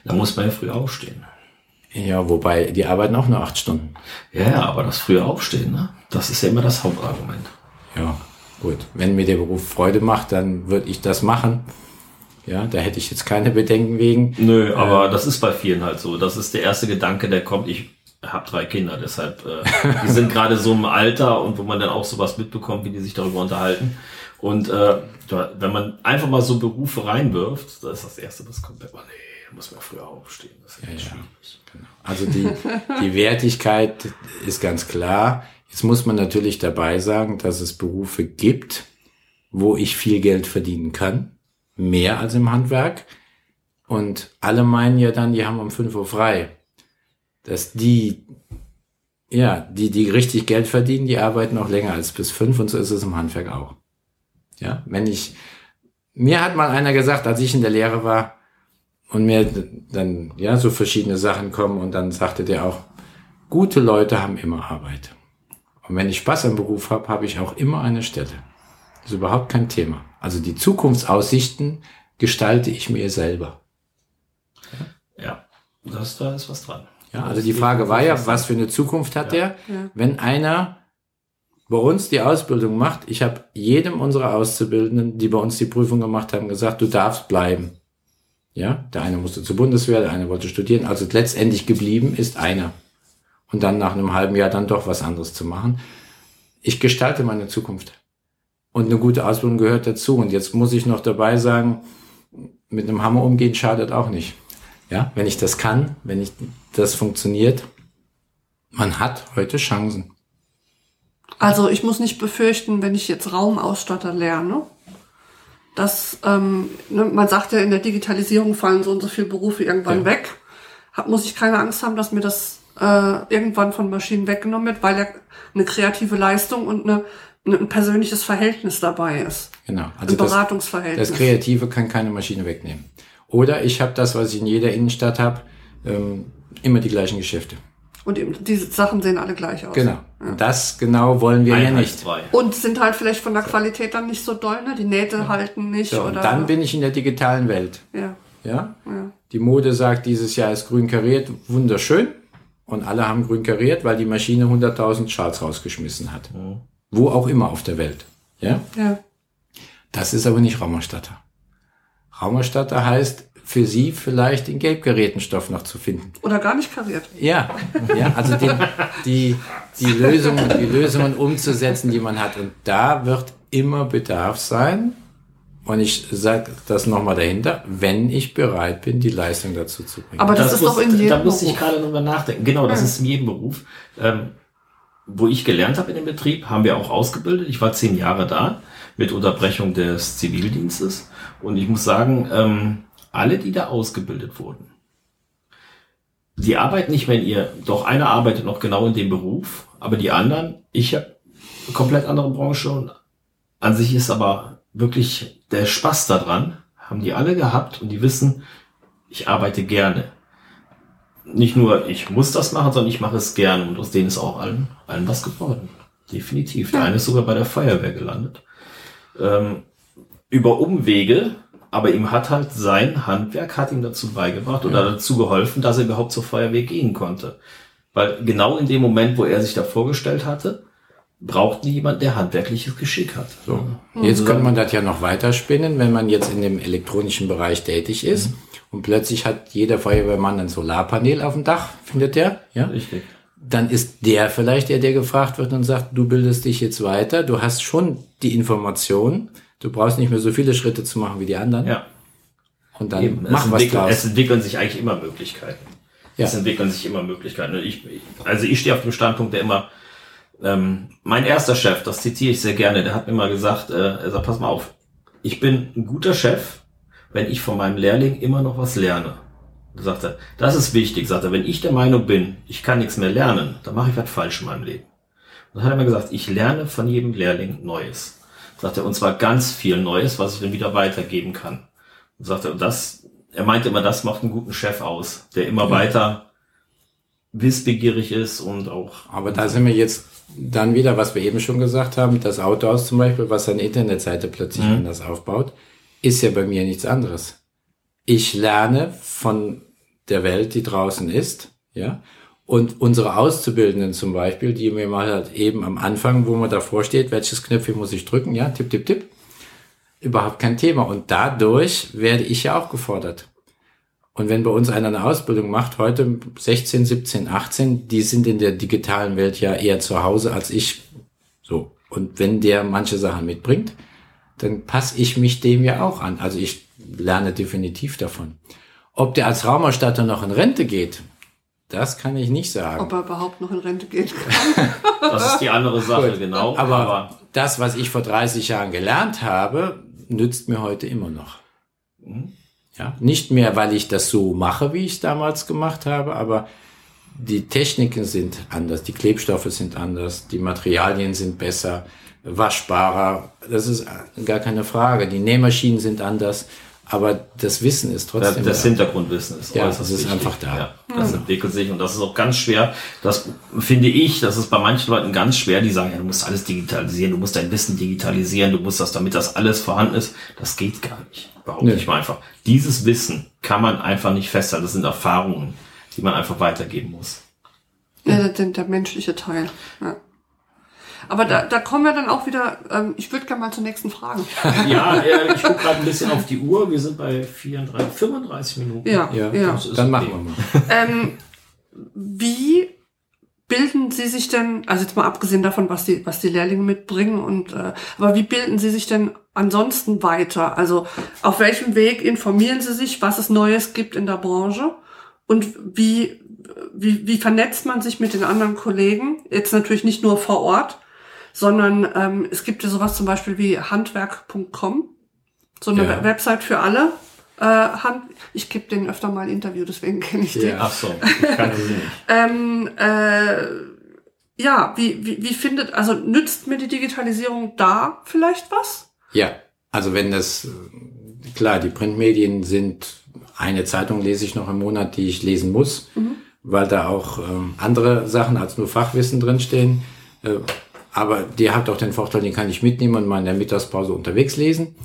Da muss man ja früh aufstehen. Ja, wobei, die arbeiten auch nur acht Stunden. Ja, ja, aber das frühe Aufstehen, ne? Das ist ja immer das Hauptargument. Ja, gut. Wenn mir der Beruf Freude macht, dann würde ich das machen. Ja, da hätte ich jetzt keine Bedenken wegen. Nö, aber das ist bei vielen halt so. Das ist der erste Gedanke, der kommt. Ich habe drei Kinder, deshalb äh, die sind gerade so im Alter und wo man dann auch sowas mitbekommt, wie die sich darüber unterhalten. Und äh, wenn man einfach mal so Berufe reinwirft, das ist das erste, was kommt. Oh nee, muss man früher aufstehen. Das ist ja, schwierig. Also die, die Wertigkeit ist ganz klar. Jetzt muss man natürlich dabei sagen, dass es Berufe gibt, wo ich viel Geld verdienen kann. Mehr als im Handwerk. Und alle meinen ja dann, die haben um 5 Uhr frei. Dass die, ja, die, die richtig Geld verdienen, die arbeiten auch länger als bis 5 und so ist es im Handwerk auch. Ja, wenn ich, mir hat mal einer gesagt, als ich in der Lehre war, und mir dann, ja, so verschiedene Sachen kommen und dann sagte der auch, gute Leute haben immer Arbeit. Und wenn ich Spaß am Beruf habe, habe ich auch immer eine Stelle. Das ist überhaupt kein Thema. Also die Zukunftsaussichten gestalte ich mir selber. Ja, das, da ist was dran. Ja, also die Frage war ja, was für eine Zukunft hat der? Ja. Wenn einer bei uns die Ausbildung macht, ich habe jedem unserer Auszubildenden, die bei uns die Prüfung gemacht haben, gesagt, du darfst bleiben. Ja, der eine musste zur Bundeswehr, der eine wollte studieren. Also letztendlich geblieben ist einer. Und dann nach einem halben Jahr dann doch was anderes zu machen. Ich gestalte meine Zukunft. Und eine gute Ausbildung gehört dazu. Und jetzt muss ich noch dabei sagen, mit einem Hammer umgehen schadet auch nicht. Ja, wenn ich das kann, wenn ich das funktioniert, man hat heute Chancen. Also ich muss nicht befürchten, wenn ich jetzt Raumausstatter lerne, dass ähm, ne, man sagt ja in der Digitalisierung fallen so und so viele Berufe irgendwann Ja. weg. Hab, muss ich keine Angst haben, dass mir das äh, irgendwann von Maschinen weggenommen wird, weil ja eine kreative Leistung und eine, eine, ein persönliches Verhältnis dabei ist. Genau. Also ein das, Beratungsverhältnis. das Kreative kann keine Maschine wegnehmen. Oder ich habe das, was ich in jeder Innenstadt habe, ähm, immer die gleichen Geschäfte. und eben, diese Sachen sehen alle gleich aus. Genau. Und Das genau wollen wir ja nicht. Und sind halt vielleicht von der Qualität dann nicht so doll, ne? Die Nähte halten nicht So, und oder. dann bin ich in der digitalen Welt. ja, Ja? ja. Die Mode sagt, dieses Jahr ist grün kariert, wunderschön. Und alle haben grün kariert, weil die Maschine 100.000 Charts rausgeschmissen hat. Wo auch immer auf der Welt. Ja? ja. Das ist aber nicht Raumerstatter. Raumerstatter heißt für Sie vielleicht den Gelbgerätenstoff noch zu finden. Oder gar nicht kariert. Ja, ja also die, die, die, Lösungen, die Lösungen umzusetzen, die man hat. Und da wird immer Bedarf sein. Und ich sage das nochmal dahinter, wenn ich bereit bin, die Leistung dazu zu bringen. Aber das, ist muss, doch in jedem Da muss ich Beruf. gerade drüber nachdenken. Genau, das ist in jedem Beruf. Ähm, wo ich gelernt habe in dem Betrieb, haben wir auch ausgebildet. Ich war zehn Jahre da mit Unterbrechung des Zivildienstes. Und ich muss sagen, ähm, alle, die da ausgebildet wurden, die arbeiten nicht mehr in ihr, doch einer arbeitet noch genau in dem Beruf, aber die anderen, ich habe komplett andere Branche und an sich ist aber wirklich der Spaß daran, haben die alle gehabt und die wissen, ich arbeite gerne. Nicht nur, ich muss das machen, sondern ich mache es gerne und aus denen ist auch allen, allen was geworden. Definitiv. Der eine ist sogar bei der Feuerwehr gelandet. Ähm, über Umwege, aber ihm hat halt sein Handwerk hat ihm dazu beigebracht oder dazu geholfen, dass er überhaupt zur Feuerwehr gehen konnte. Weil genau in dem Moment, wo er sich da vorgestellt hatte, brauchten die jemand, der handwerkliches Geschick hat. So. Jetzt könnte man das ja noch weiterspinnen, wenn man jetzt in dem elektronischen Bereich tätig ist und plötzlich hat jeder Feuerwehrmann ein Solarpanel auf dem Dach, findet der? Ja. Richtig. Dann ist der vielleicht der, der gefragt wird und sagt, du bildest dich jetzt weiter, du hast schon die Information, du brauchst nicht mehr so viele Schritte zu machen wie die anderen. Ja. Und dann Eben, mach es, was entwickeln, draus. es entwickeln sich eigentlich immer Möglichkeiten. Ja. Es entwickeln sich immer Möglichkeiten. Und ich, also ich stehe auf dem Standpunkt, der immer, ähm, mein erster Chef, das zitiere ich sehr gerne, der hat mir mal gesagt, äh, er sagt, pass mal auf, ich bin ein guter Chef, wenn ich von meinem Lehrling immer noch was lerne. Da sagt er, das ist wichtig, sagt er, wenn ich der Meinung bin, ich kann nichts mehr lernen, dann mache ich was falsch in meinem Leben. Und dann hat er mir gesagt, ich lerne von jedem Lehrling Neues. Sagt er, und zwar ganz viel Neues, was ich dann wieder weitergeben kann. Und sagt er, und das, er meinte immer, das macht einen guten Chef aus, der immer weiter wissbegierig ist und auch. Aber da sind wir jetzt dann wieder, was wir eben schon gesagt haben, das Autohaus zum Beispiel, was seine Internetseite plötzlich anders aufbaut, ist ja bei mir nichts anderes. Ich lerne von der Welt, die draußen ist, ja. Und unsere Auszubildenden zum Beispiel, die mir mal halt eben am Anfang, wo man davor steht, welches Knöpfchen muss ich drücken, ja, tipp, tipp, tipp, überhaupt kein Thema. Und dadurch werde ich ja auch gefordert. Und wenn bei uns einer eine Ausbildung macht, heute 16, 17, 18, die sind in der digitalen Welt ja eher zu Hause als ich. So. Und wenn der manche Sachen mitbringt, dann passe ich mich dem ja auch an. Also ich lerne definitiv davon. Ob der als Raumerstatter noch in Rente geht, das kann ich nicht sagen. Ob er überhaupt noch in Rente gehen kann. Das ist die andere Sache, genau. Aber, das, was ich vor 30 Jahren gelernt habe, nützt mir heute immer noch. Ja, nicht mehr, weil ich das so mache, wie ich es damals gemacht habe, aber die Techniken sind anders, die Klebstoffe sind anders, die Materialien sind besser, waschbarer. Das ist gar keine Frage. Die Nähmaschinen sind anders, aber das Wissen ist das, trotzdem das da. Hintergrundwissen ist Ja, äußerst das ist wichtig. einfach da. Ja, das entwickelt sich und das ist auch ganz schwer. Das finde ich, das ist bei manchen Leuten ganz schwer, die sagen, ja, du musst alles digitalisieren, du musst dein Wissen digitalisieren, du musst das, damit das alles vorhanden ist. Das geht gar nicht. Behaupte Nee. ich mal einfach. Dieses Wissen kann man einfach nicht festhalten. Das sind Erfahrungen, die man einfach weitergeben muss. Ja, der, der, der menschliche Teil. Ja. Aber da, da kommen wir dann auch wieder, ähm, ich würde gerne mal zur nächsten Frage. Ja, äh, ich gucke gerade ein bisschen auf die Uhr. Wir sind bei 34, 35 Minuten. Ja, Ja, ja. Dann machen wir mal. Ähm, wie bilden Sie sich denn, also jetzt mal abgesehen davon, was die, was die Lehrlinge mitbringen und, äh, aber wie bilden Sie sich denn ansonsten weiter? Also auf welchem Weg informieren Sie sich, was es Neues gibt in der Branche? Und wie, wie, wie vernetzt man sich mit den anderen Kollegen? Jetzt natürlich nicht nur vor Ort, sondern ähm, es gibt ja sowas zum Beispiel wie handwerk.com, so eine Ja. Website für alle. Äh, Hand, ich gebe denen öfter mal ein Interview, deswegen kenne ich die. Ja. Ach so, ich kannte sie nicht. Ähm, äh, ja, wie, wie, wie findet, also nützt mir die Digitalisierung da vielleicht was? Ja, also wenn das, äh, klar, die Printmedien sind, eine Zeitung lese ich noch im Monat, die ich lesen muss, weil da auch ähm, andere Sachen als nur Fachwissen drinstehen. Äh, aber die hat auch den Vorteil, den kann ich mitnehmen und mal in der Mittagspause unterwegs lesen.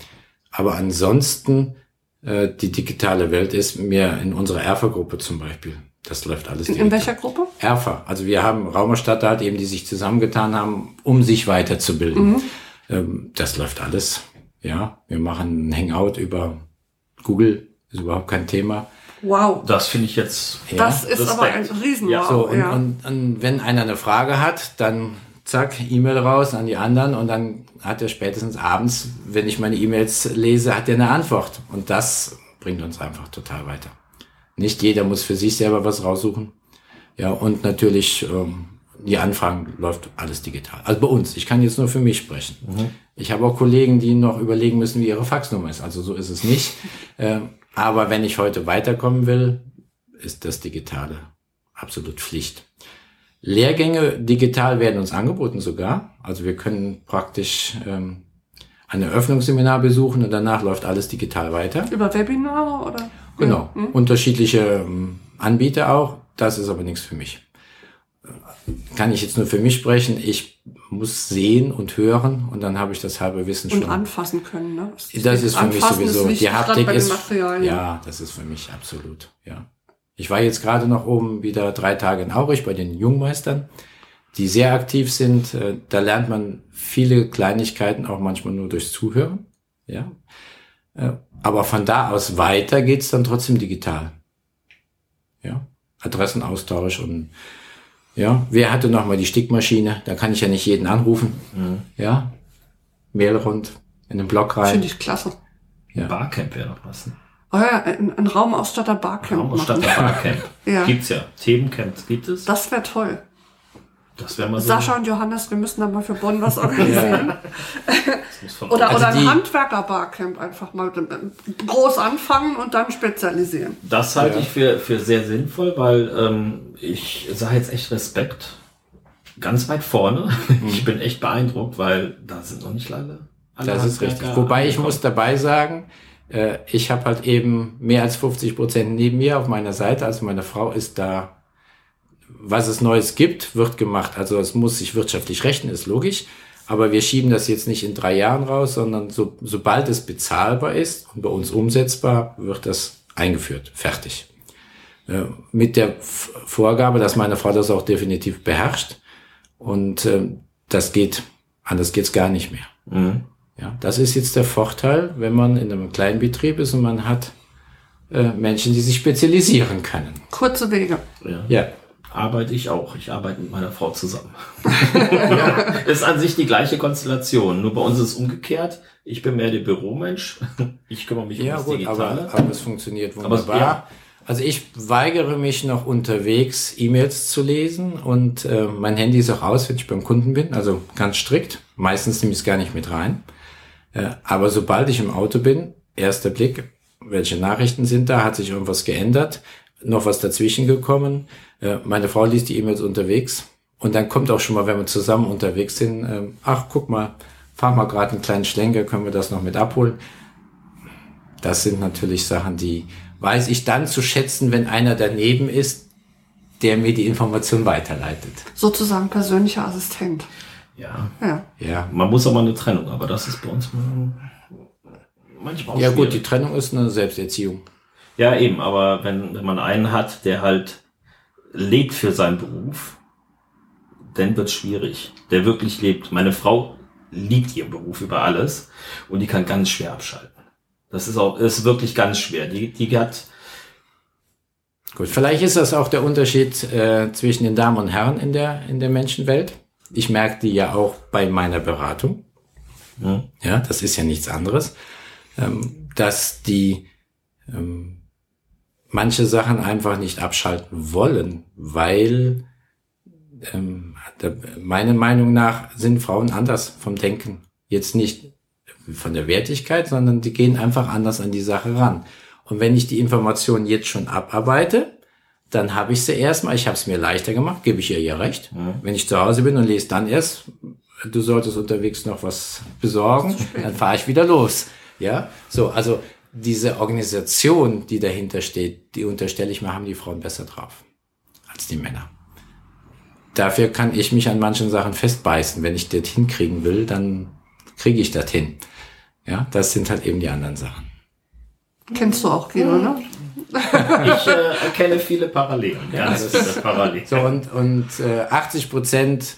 Aber ansonsten, äh, die digitale Welt ist mir in unserer Erfa-Gruppe zum Beispiel. Das läuft alles In, digital. in welcher Gruppe? Erfa. Also wir haben Raumerstadt halt eben, die sich zusammengetan haben, um sich weiterzubilden. Ähm, das läuft alles. Ja, wir machen ein Hangout über Google, ist überhaupt kein Thema. Wow. Das finde ich jetzt. Ja. Das ist aber ein Respekt. Riesen Ja, So, und, ja. und, und wenn einer eine Frage hat, dann zack, E-Mail raus an die anderen und dann hat er spätestens abends, wenn ich meine E-Mails lese, hat er eine Antwort. Und das bringt uns einfach total weiter. Nicht jeder muss für sich selber was raussuchen. Ja, und natürlich, ähm, die Anfragen läuft alles digital. Also bei uns. Ich kann jetzt nur für mich sprechen. Ich habe auch Kollegen, die noch überlegen müssen, wie ihre Faxnummer ist. Also so ist es nicht. Ähm, aber wenn ich heute weiterkommen will, ist das Digitale absolut Pflicht. Lehrgänge digital werden uns angeboten sogar. Also wir können praktisch ähm, ein Eröffnungsseminar besuchen und danach läuft alles digital weiter. Über Webinare oder? Genau. Unterschiedliche ähm, Anbieter auch. Das ist aber nichts für mich. Kann ich jetzt nur für mich sprechen. Ich muss sehen und hören und dann habe ich das halbe Wissen Und schon. anfassen können, ne? Das ist für mich sowieso. wichtig, die Haptik ist. Ja, das ist für mich absolut. Ja. Ich war jetzt gerade noch oben wieder drei Tage in Aurich bei den Jungmeistern, die sehr aktiv sind. Äh, Da lernt man viele Kleinigkeiten auch manchmal nur durchs Zuhören. Ja. Äh, Aber von da aus weiter geht's dann trotzdem digital. Ja. Adressenaustausch und ja, wer hatte noch mal die Stickmaschine? Da kann ich ja nicht jeden anrufen. Ja. Mail rund in den Blog rein. Finde ich klasse. Ja. Barcamp wäre noch was. Oh ja, ein, ein Raumausstatter Barcamp Raum statt machen. Barcamp. Ja. Gibt's ja. Themencamps gibt es. Das wäre toll. Das wäre mal so. Sascha und Johannes, wir müssen da mal für Bonn was organisieren. Oder, Also oder ein die- Handwerker-Barcamp einfach mal groß anfangen und dann spezialisieren. Das halte Ja. ich für, für sehr sinnvoll, weil ähm, ich sage jetzt echt Respekt. Ganz weit vorne. Mhm. Ich bin echt beeindruckt, weil da sind noch nicht alle. alle Das ist richtig. Wobei ich muss dabei sagen, äh, ich habe halt eben mehr als 50 Prozent neben mir auf meiner Seite. Also meine Frau ist da, was es Neues gibt, wird gemacht. Also es muss sich wirtschaftlich rechnen, ist logisch. Aber wir schieben das jetzt nicht in drei Jahren raus, sondern so, sobald es bezahlbar ist und bei uns umsetzbar, wird das eingeführt. Fertig. Äh, mit der F Vorgabe, dass meine Frau das auch definitiv beherrscht. Und ähm, das geht, anders geht's gar nicht mehr. Mhm. Ja, das ist jetzt der Vorteil, wenn man in einem kleinen Betrieb ist und man hat äh, Menschen, die sich spezialisieren können. Kurze Wege. Ja. Ja, Arbeite ich auch. Ich arbeite mit meiner Frau zusammen. Ist an sich die gleiche Konstellation. Nur bei uns ist es umgekehrt. Ich bin mehr der Büromensch. Ich kümmere mich ja um das gut, Digitale. aber, aber es funktioniert Aber es- wunderbar. ja. Also ich weigere mich noch unterwegs E-Mails zu lesen und äh, mein Handy ist auch aus, wenn ich beim Kunden bin, also ganz strikt. Meistens nehme ich es gar nicht mit rein. Äh, aber sobald ich im Auto bin, erster Blick, welche Nachrichten sind da, hat sich irgendwas geändert, noch was dazwischen gekommen. Äh, meine Frau liest die E-Mails unterwegs und dann kommt auch schon mal, wenn wir zusammen unterwegs sind, ähm, ach guck mal, fahr mal gerade einen kleinen Schlenker, können wir das noch mit abholen? Das sind natürlich Sachen, die weiß ich dann zu schätzen, wenn einer daneben ist, der mir die Information weiterleitet. Sozusagen persönlicher Assistent. Ja. Ja. Ja. Man muss aber eine Trennung, aber das ist bei uns manchmal auch Ja gut, die schwierig. Trennung ist eine Selbsterziehung. Ja, eben, aber wenn, wenn man einen hat, der halt lebt für seinen Beruf, dann wird's schwierig. Der wirklich lebt. Meine Frau liebt ihren Beruf über alles und die kann ganz schwer abschalten. Das ist auch, ist wirklich ganz schwer. Die, die hat, Gut, vielleicht ist das auch der Unterschied äh, zwischen den Damen und Herren in der, in der Menschenwelt. Ich merke die ja auch bei meiner Beratung. Ja, das ist ja nichts anderes. Ähm, dass die ähm, manche Sachen einfach nicht abschalten wollen, weil ähm, meiner Meinung nach sind Frauen anders vom Denken. Jetzt nicht von der Wertigkeit, sondern die gehen einfach anders an die Sache ran. Und wenn ich die Information jetzt schon abarbeite, dann habe ich sie erstmal, ich habe es mir leichter gemacht, gebe ich ihr ja recht. Wenn ich zu Hause bin und lese dann erst, du solltest unterwegs noch was besorgen, dann fahre ich wieder los. Ja, so, also diese Organisation, die dahinter steht, die unterstelle ich mal, haben die Frauen besser drauf als die Männer. Dafür kann ich mich an manchen Sachen festbeißen. Wenn ich das hinkriegen will, dann kriege ich das hin. Ja, das sind halt eben die anderen Sachen. Kennst du auch, Guido, ne? Ich äh, erkenne viele Parallelen. Ganz das- viele Parallelen. So, und, und äh, 80 Prozent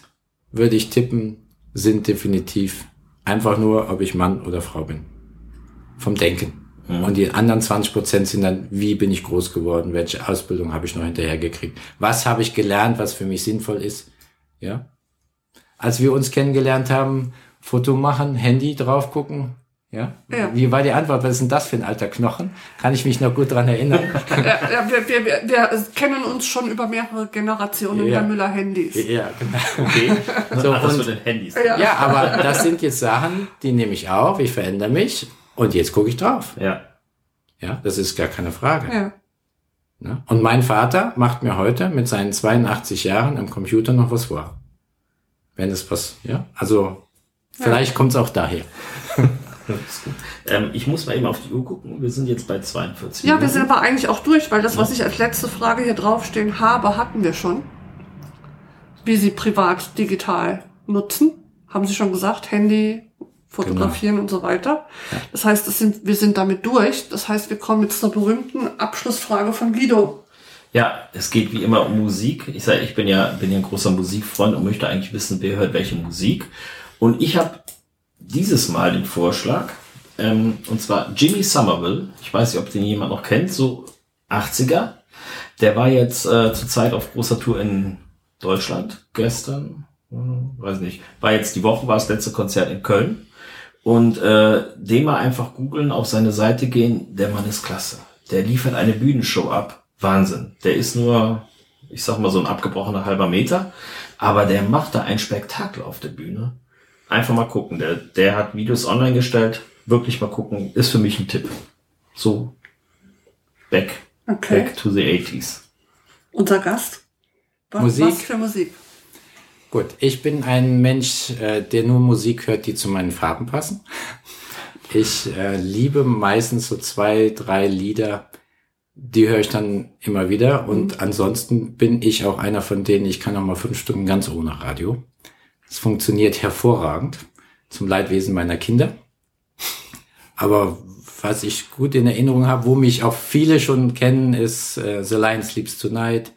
würde ich tippen, sind definitiv einfach nur, ob ich Mann oder Frau bin. Vom Denken. Und die anderen 20 Prozent sind dann, wie bin ich groß geworden, welche Ausbildung habe ich noch hinterher gekriegt, was habe ich gelernt, was für mich sinnvoll ist. Ja. Als wir uns kennengelernt haben, Foto machen, Handy drauf gucken. Ja? Ja. Wie war die Antwort? Was ist denn das für ein alter Knochen? Kann ich mich noch gut dran erinnern. ja, ja, wir, wir, wir, wir kennen uns schon über mehrere Generationen Ja. der Müller-Handys. ja, genau. Okay. So, und- mit den Handys. Ja. Ja, aber das sind jetzt Sachen, die nehme ich auf, ich verändere mich und jetzt gucke ich drauf. Ja. Ja, das ist gar keine Frage. Ja. Ne? Und mein Vater macht mir heute mit seinen 82 Jahren am Computer noch was vor. Wenn es was, ja, also vielleicht kommt's auch daher. Das. Ähm, ich muss mal eben auf die Uhr gucken. Wir sind jetzt bei 42 Ja, wir sind aber eigentlich auch durch, weil das, was ich als letzte Frage hier draufstehen habe, hatten wir schon. Wie Sie privat digital nutzen. Haben Sie schon gesagt, Handy, fotografieren und so weiter. Das heißt, es sind, wir sind damit durch. Das heißt, wir kommen jetzt zur berühmten Abschlussfrage von Guido. Ja, es geht wie immer um Musik. Ich sage, ich bin ja, bin ja ein großer Musikfreund und möchte eigentlich wissen, wer hört welche Musik. Und ich habe dieses Mal den Vorschlag, ähm, und zwar Jimmy Somerville. Ich weiß nicht, ob den jemand noch kennt, so 80er. Der war jetzt äh, zurzeit auf großer Tour in Deutschland gestern, hm, weiß nicht, war jetzt die Woche, war das letzte Konzert in Köln. Und äh, den mal einfach googeln, auf seine Seite gehen, der Mann ist klasse. Der liefert eine Bühnenshow ab. Wahnsinn. Der ist nur, ich sag mal, so ein abgebrochener halber Meter, aber der macht da ein Spektakel auf der Bühne. Einfach mal gucken. Der, der hat Videos online gestellt. Wirklich mal gucken. Ist für mich ein Tipp. So. Back. Okay. Back to the 80s. Unser Gast. Was, Musik. Was für Musik? Gut, ich bin ein Mensch, äh, der nur Musik hört, die zu meinen Farben passen. Ich äh, liebe meistens so zwei, drei Lieder, die höre ich dann immer wieder. Und ansonsten bin ich auch einer von denen, ich kann auch mal fünf Stunden ganz ohne Radio. Es funktioniert hervorragend, zum Leidwesen meiner Kinder. Aber was ich gut in Erinnerung habe, wo mich auch viele schon kennen, ist äh, The Lion Sleeps Tonight,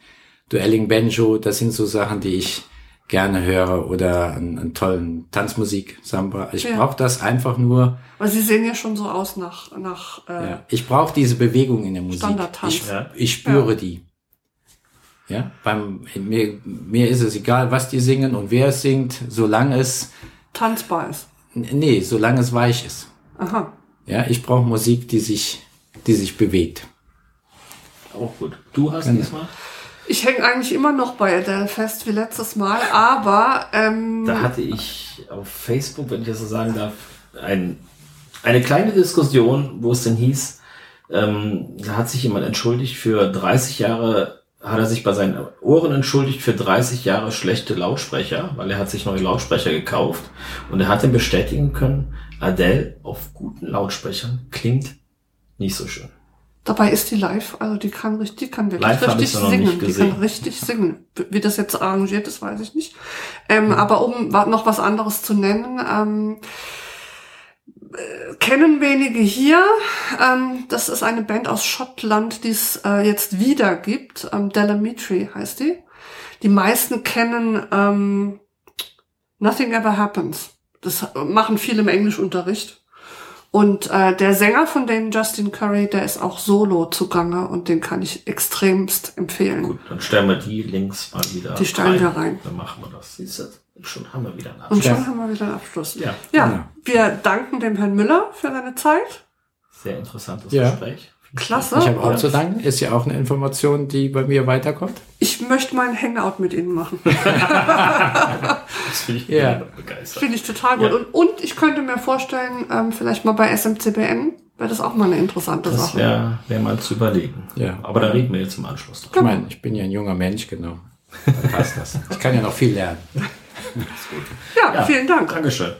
Duelling Banjo. Das sind so Sachen, die ich gerne höre oder einen, einen tollen Tanzmusik, Samba. Ich Ja. brauche das einfach nur. Weil Sie sehen ja schon so aus nach, nach äh, Ja. Ich brauche diese Bewegung in der Musik. Standardtanz. Ich, Ja. ich spüre die. Ja, beim, mir, mir ist es egal, was die singen und wer es singt, solange es, tanzbar ist. nee, solange es weich ist. Aha. Ja, ich brauche Musik, die sich, die sich bewegt. Auch gut. Du hast Genau. diesmal? Ich hänge eigentlich immer noch bei Adele fest wie letztes Mal, aber ähm, Da hatte ich auf Facebook, wenn ich das so sagen darf, ein, eine kleine Diskussion, wo es denn hieß, ähm, da hat sich jemand entschuldigt für 30 Jahre, hat er sich bei seinen Ohren entschuldigt für 30 Jahre schlechte Lautsprecher, weil er hat sich neue Lautsprecher gekauft und er hat dann bestätigen können, Adele auf guten Lautsprechern klingt nicht so schön. dabei ist die live, also die kann richtig, die kann wirklich Live richtig singen. nicht Die kann richtig singen. Wie das jetzt arrangiert ist, weiß ich nicht. Ähm, Aber um noch was anderes zu nennen, ähm, äh, kennen wenige hier. Ähm, das ist eine Band aus Schottland, die es äh, jetzt wieder gibt. Ähm, Delamitri heißt die. die meisten kennen ähm, Nothing Ever Happens. Das machen viele im Englischunterricht. Und äh, der Sänger von dem Justin Curry, der ist auch solo zugange und den kann ich extremst empfehlen. Gut, dann stellen wir die Links mal wieder Die stellen wir rein. Dann machen wir das. Siehst du, schon haben wir wieder einen Und Abschluss. schon haben wir wieder einen Abschluss. Ja, Ja, Genau. wir danken dem Herrn Müller für seine Zeit. sehr interessantes Ja. Gespräch. Klasse. Ich habe auch Und zu danken. Ist ja auch eine Information, die bei mir weiterkommt. Ich möchte mal ein Hangout mit Ihnen machen. Das finde ich Ja. begeistert. Finde ich total gut. Ja. Und, und ich könnte mir vorstellen, ähm, vielleicht mal bei SMCBN wäre das auch mal eine interessante Das Sache. wäre wär mal zu überlegen. Ja. Aber da reden wir jetzt im Anschluss drüber. Ich meine, ich bin ja ein junger Mensch, genau. Dann passt das. Ich kann ja noch viel lernen. Ja, Ja. vielen Dank. Dankeschön.